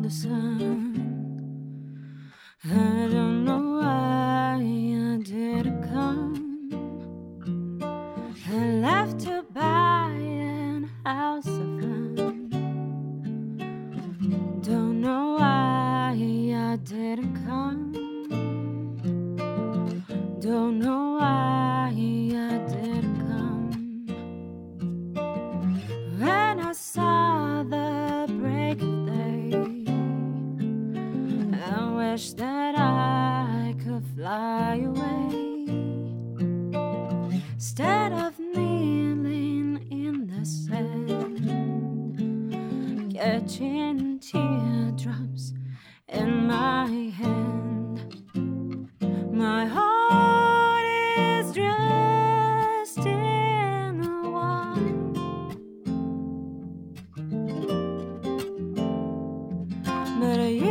the sun. I don't know why I didn't come. I left to buy an house of fun. Don't know why I didn't come. Don't know why I didn't fly away. Instead of kneeling in the sand, catching teardrops in my hand. My heart is dressed in white. But you'll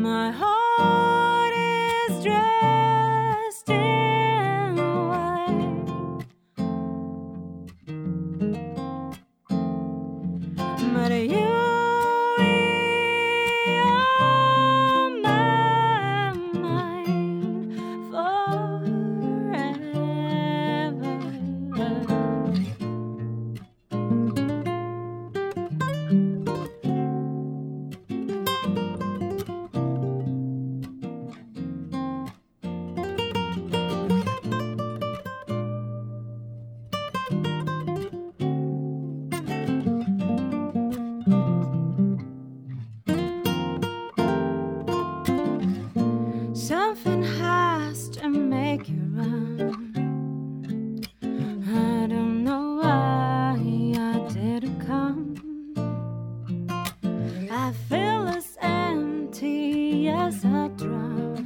My heart is dressed in white, but you Yes, as a drum.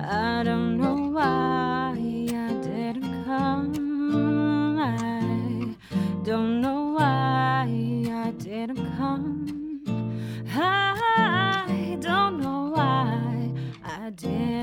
I don't know why I didn't come. I don't know why I didn't come. I don't know why I didn't.